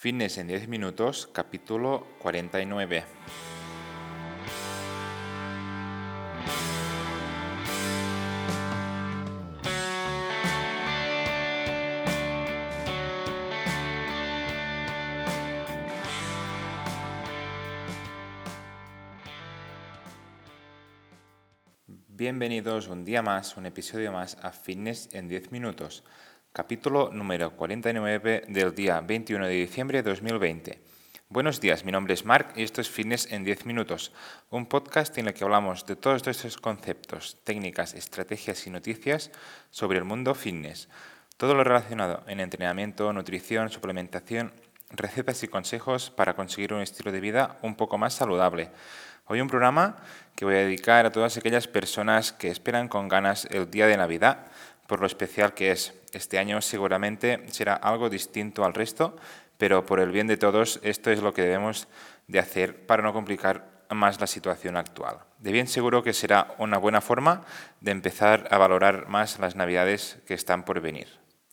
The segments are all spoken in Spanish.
Fitness en 10 minutos, capítulo 49. Bienvenidos un día más, un episodio más a Fitness en 10 minutos capítulo número 49 del día 21 de diciembre de 2020. Buenos días, mi nombre es Mark y esto es Fitness en 10 minutos, un podcast en el que hablamos de todos estos conceptos, técnicas, estrategias y noticias sobre el mundo fitness. Todo lo relacionado en entrenamiento, nutrición, suplementación, recetas y consejos para conseguir un estilo de vida un poco más saludable. Hoy un programa que voy a dedicar a todas aquellas personas que esperan con ganas el día de Navidad por lo especial que es. Este año seguramente será algo distinto al resto, pero por el bien de todos esto es lo que debemos de hacer para no complicar más la situación actual. De bien seguro que será una buena forma de empezar a valorar más las navidades que están por venir.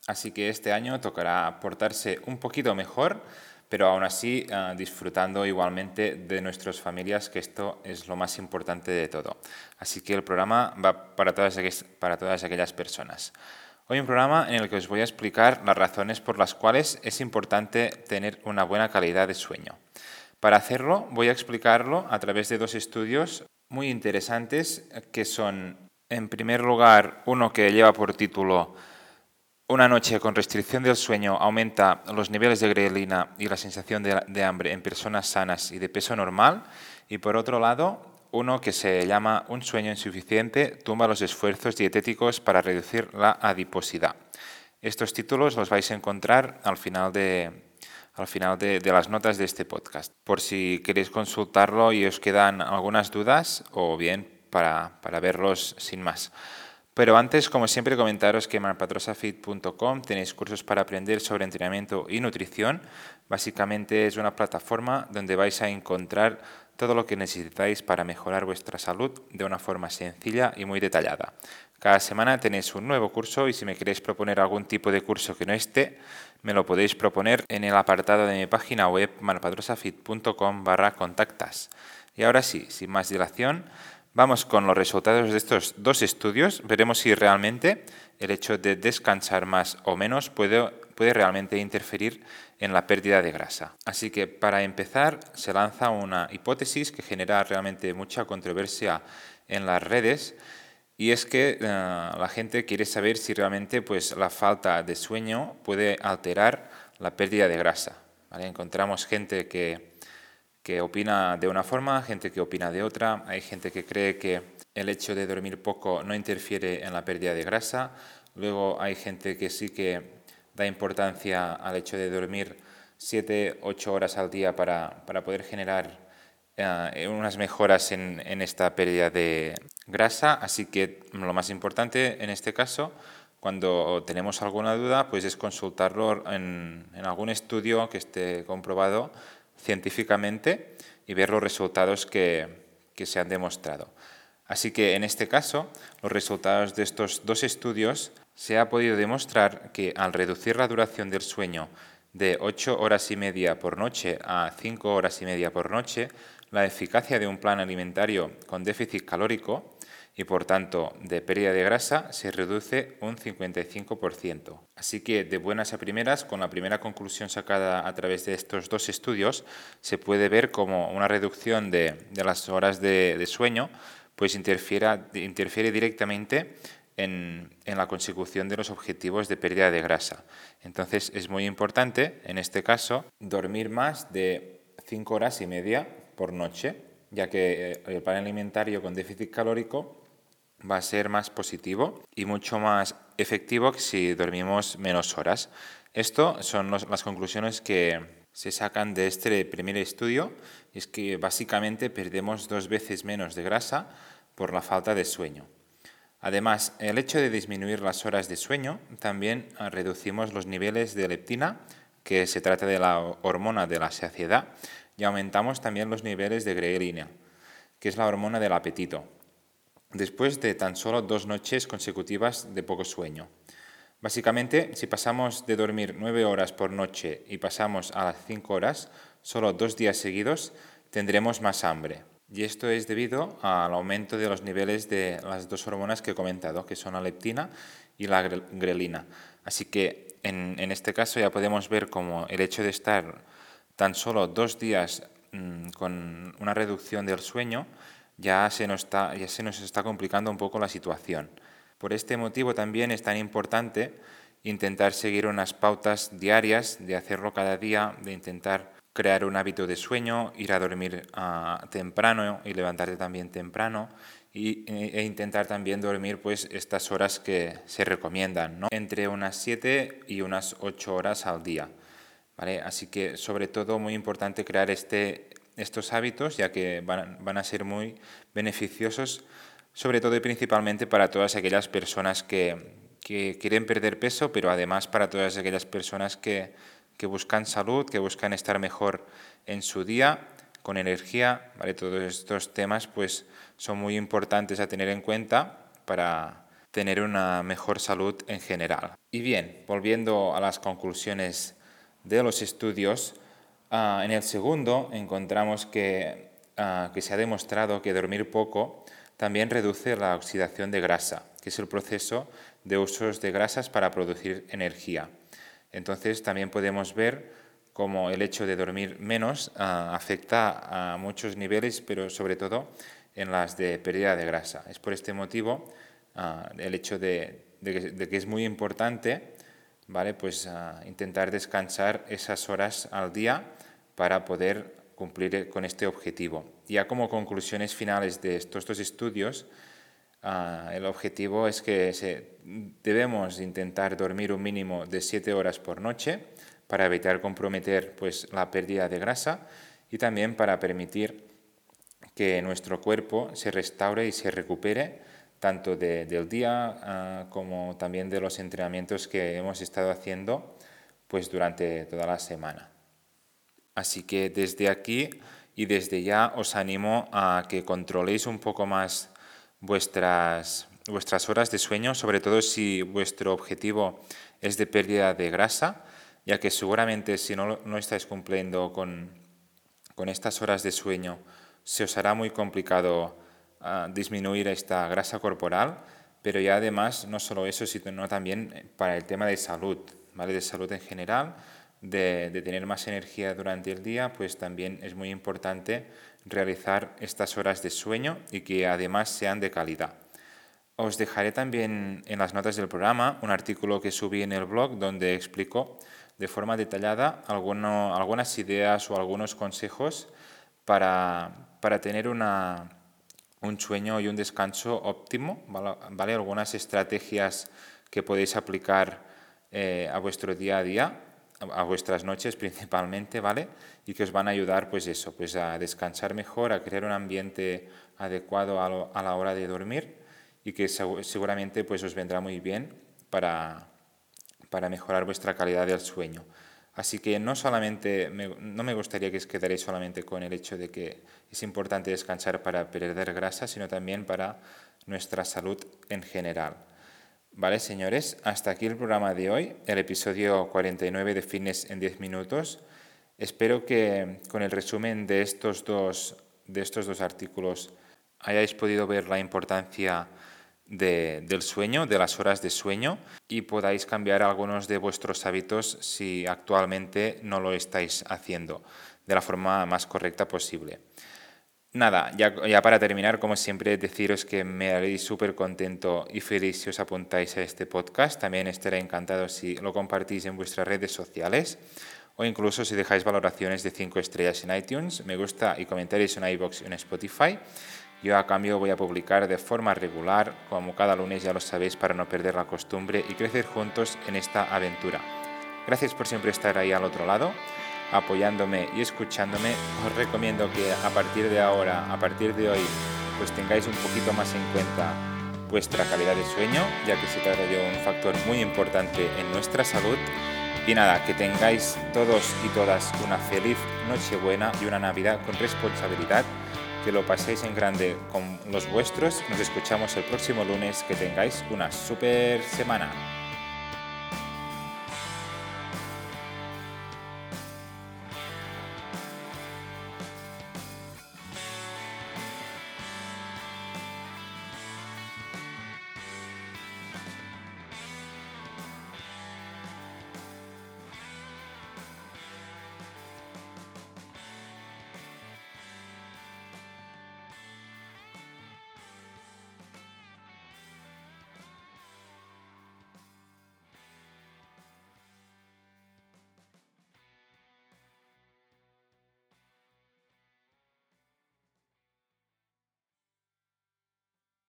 Así que este año tocará portarse un poquito mejor, pero aún así ah, disfrutando igualmente de nuestras familias, que esto es lo más importante de todo. Así que el programa va para todas aquellas personas. Hoy un programa en el que os voy a explicar las razones por las cuales es importante tener una buena calidad de sueño. Para hacerlo voy a explicarlo a través de dos estudios muy interesantes que son, en primer lugar, uno que lleva por título una noche con restricción del sueño aumenta los niveles de grelina y la sensación de, hambre en personas sanas y de peso normal. Y por otro lado, uno que se llama Un sueño insuficiente tumba los esfuerzos dietéticos para reducir la adiposidad. Estos títulos los vais a encontrar al final de, al final de, las notas de este podcast, por si queréis consultarlo y os quedan algunas dudas o bien para, para verlos sin más. Pero antes, como siempre, comentaros que en marpatrosafit.com tenéis cursos para aprender sobre entrenamiento y nutrición. Básicamente es una plataforma donde vais a encontrar todo lo que necesitáis para mejorar vuestra salud de una forma sencilla y muy detallada. Cada semana tenéis un nuevo curso y si me queréis proponer algún tipo de curso que no esté, me lo podéis proponer en el apartado de mi página web marpatrosafit.com barra contactas. Y ahora sí, sin más dilación, Vamos con los resultados de estos dos estudios. Veremos si realmente el hecho de descansar más o menos puede, puede realmente interferir en la pérdida de grasa. Así que para empezar se lanza una hipótesis que genera realmente mucha controversia en las redes y es que eh, la gente quiere saber si realmente pues, la falta de sueño puede alterar la pérdida de grasa. Encontramos gente que que opina de una forma, gente que opina de otra. Hay gente que cree que el hecho de dormir poco no interfiere en la pérdida de grasa. Luego hay gente que sí que da importancia al hecho de dormir 7, 8 horas al día para, para poder generar eh, unas mejoras en, en, esta pérdida de grasa. Así que lo más importante en este caso, cuando tenemos alguna duda, pues es consultarlo en, en algún estudio que esté comprobado científicamente y ver los resultados que, se han demostrado. Así que en este caso, los resultados de estos dos estudios se ha podido demostrar que al reducir la duración del sueño de 8 horas y media por noche a 5 horas y media por noche, la eficacia de un plan alimentario con déficit calórico y por tanto de pérdida de grasa se reduce un 55%. Así que de buenas a primeras, con la primera conclusión sacada a través de estos dos estudios, se puede ver como una reducción de, las horas de, sueño pues interfiere, interfiere directamente en, la consecución de los objetivos de pérdida de grasa. Entonces es muy importante, en este caso, dormir más de 5 horas y media por noche, ya que eh, el plan alimentario con déficit calórico va a ser más positivo y mucho más efectivo que si dormimos menos horas. Esto son las conclusiones que se sacan de este primer estudio, es que básicamente perdemos dos veces menos de grasa por la falta de sueño. Además, el hecho de disminuir las horas de sueño también reducimos los niveles de leptina, que se trata de la hormona de la saciedad, y aumentamos también los niveles de grelina, que es la hormona del apetito después de tan solo dos noches consecutivas de poco sueño. Básicamente, si pasamos de dormir 9 horas por noche y pasamos a las 5 horas, solo dos días seguidos, tendremos más hambre. Y esto es debido al aumento de los niveles de las dos hormonas que he comentado, que son la leptina y la grelina. Así que en, este caso ya podemos ver como el hecho de estar tan solo dos días mm, con una reducción del sueño ya se, nos está, ya se nos está complicando un poco la situación. Por este motivo también es tan importante intentar seguir unas pautas diarias, de hacerlo cada día, de intentar crear un hábito de sueño, ir a dormir ah, temprano y levantarte también temprano y, e, intentar también dormir pues estas horas que se recomiendan, ¿no? entre unas 7 y unas 8 horas al día. ¿vale? Así que sobre todo muy importante crear este, estos hábitos ya que van, van a ser muy beneficiosos sobre todo y principalmente para todas aquellas personas que, que quieren perder peso, pero además para todas aquellas personas que que buscan salud, que buscan estar mejor en su día, con energía, ¿vale? Todos estos temas pues son muy importantes a tener en cuenta para tener una mejor salud en general. Y bien, volviendo a las conclusiones de los estudios, ah, en el segundo encontramos que, ah, que se ha demostrado que dormir poco también reduce la oxidación de grasa, que es el proceso de usos de grasas para producir energía. Entonces también podemos ver cómo el hecho de dormir menos ah, afecta a muchos niveles, pero sobre todo en las de pérdida de grasa. Es por este motivo ah, el hecho de, que, es muy importante ¿vale? pues, ah, intentar descansar esas horas al día para poder cumplir con este objetivo. Ya como conclusiones finales de estos dos estudios, Ah, el objetivo es que debemos intentar dormir un mínimo de 7 horas por noche para evitar comprometer pues, la pérdida de grasa y también para permitir que nuestro cuerpo se restaure y se recupere tanto del día ah, como también de los entrenamientos que hemos estado haciendo pues, durante toda la semana. Así que desde aquí y desde ya os animo a que controléis un poco más vuestras, vuestras horas de sueño, sobre todo si vuestro objetivo es de pérdida de grasa, ya que seguramente si no, no estáis cumpliendo con, con, estas horas de sueño, se os hará muy complicado ah, disminuir esta grasa corporal, pero ya además no solo eso, sino también para el tema de salud, ¿vale? de salud en general, de, de tener más energía durante el día, pues también es muy importante realizar estas horas de sueño y que además sean de calidad. Os dejaré también en las notas del programa un artículo que subí en el blog donde explico de forma detallada algunas ideas o algunos consejos para, tener una, un sueño y un descanso óptimo, ¿vale? Algunas estrategias que podéis aplicar eh, a vuestro día a día a vuestras noches principalmente, ¿vale? Y que os van a ayudar, pues eso, pues a descansar mejor, a crear un ambiente adecuado a, la hora de dormir y que seguramente pues os vendrá muy bien para, para mejorar vuestra calidad del sueño. Así que no solamente, no me gustaría que os quedaréis solamente con el hecho de que es importante descansar para perder grasa, sino también para nuestra salud en general. Vale, señores, hasta aquí el programa de hoy, el episodio 49 de Fitness en 10 minutos. Espero que con el resumen de estos dos, de estos dos artículos hayáis podido ver la importancia del sueño, de las horas de sueño y podáis cambiar algunos de vuestros hábitos si actualmente no lo estáis haciendo de la forma más correcta posible. Nada, ya, para terminar, como siempre, deciros que me haréis súper contento y feliz si os apuntáis a este podcast. También estaré encantado si lo compartís en vuestras redes sociales o incluso si dejáis valoraciones de 5 estrellas en iTunes, me gusta y comentarios en iBox y en Spotify. Yo a cambio voy a publicar de forma regular, como cada lunes ya lo sabéis, para no perder la costumbre y crecer juntos en esta aventura. Gracias por siempre estar ahí al otro lado apoyándome y escuchándome, os recomiendo que a partir de ahora, a partir de hoy, pues tengáis un poquito más en cuenta vuestra calidad de sueño, ya que se trata de un factor muy importante en nuestra salud. Y nada, que tengáis todos y todas una feliz Nochebuena y una Navidad con responsabilidad, que lo paséis en grande con los vuestros. Nos escuchamos el próximo lunes, que tengáis una super semana.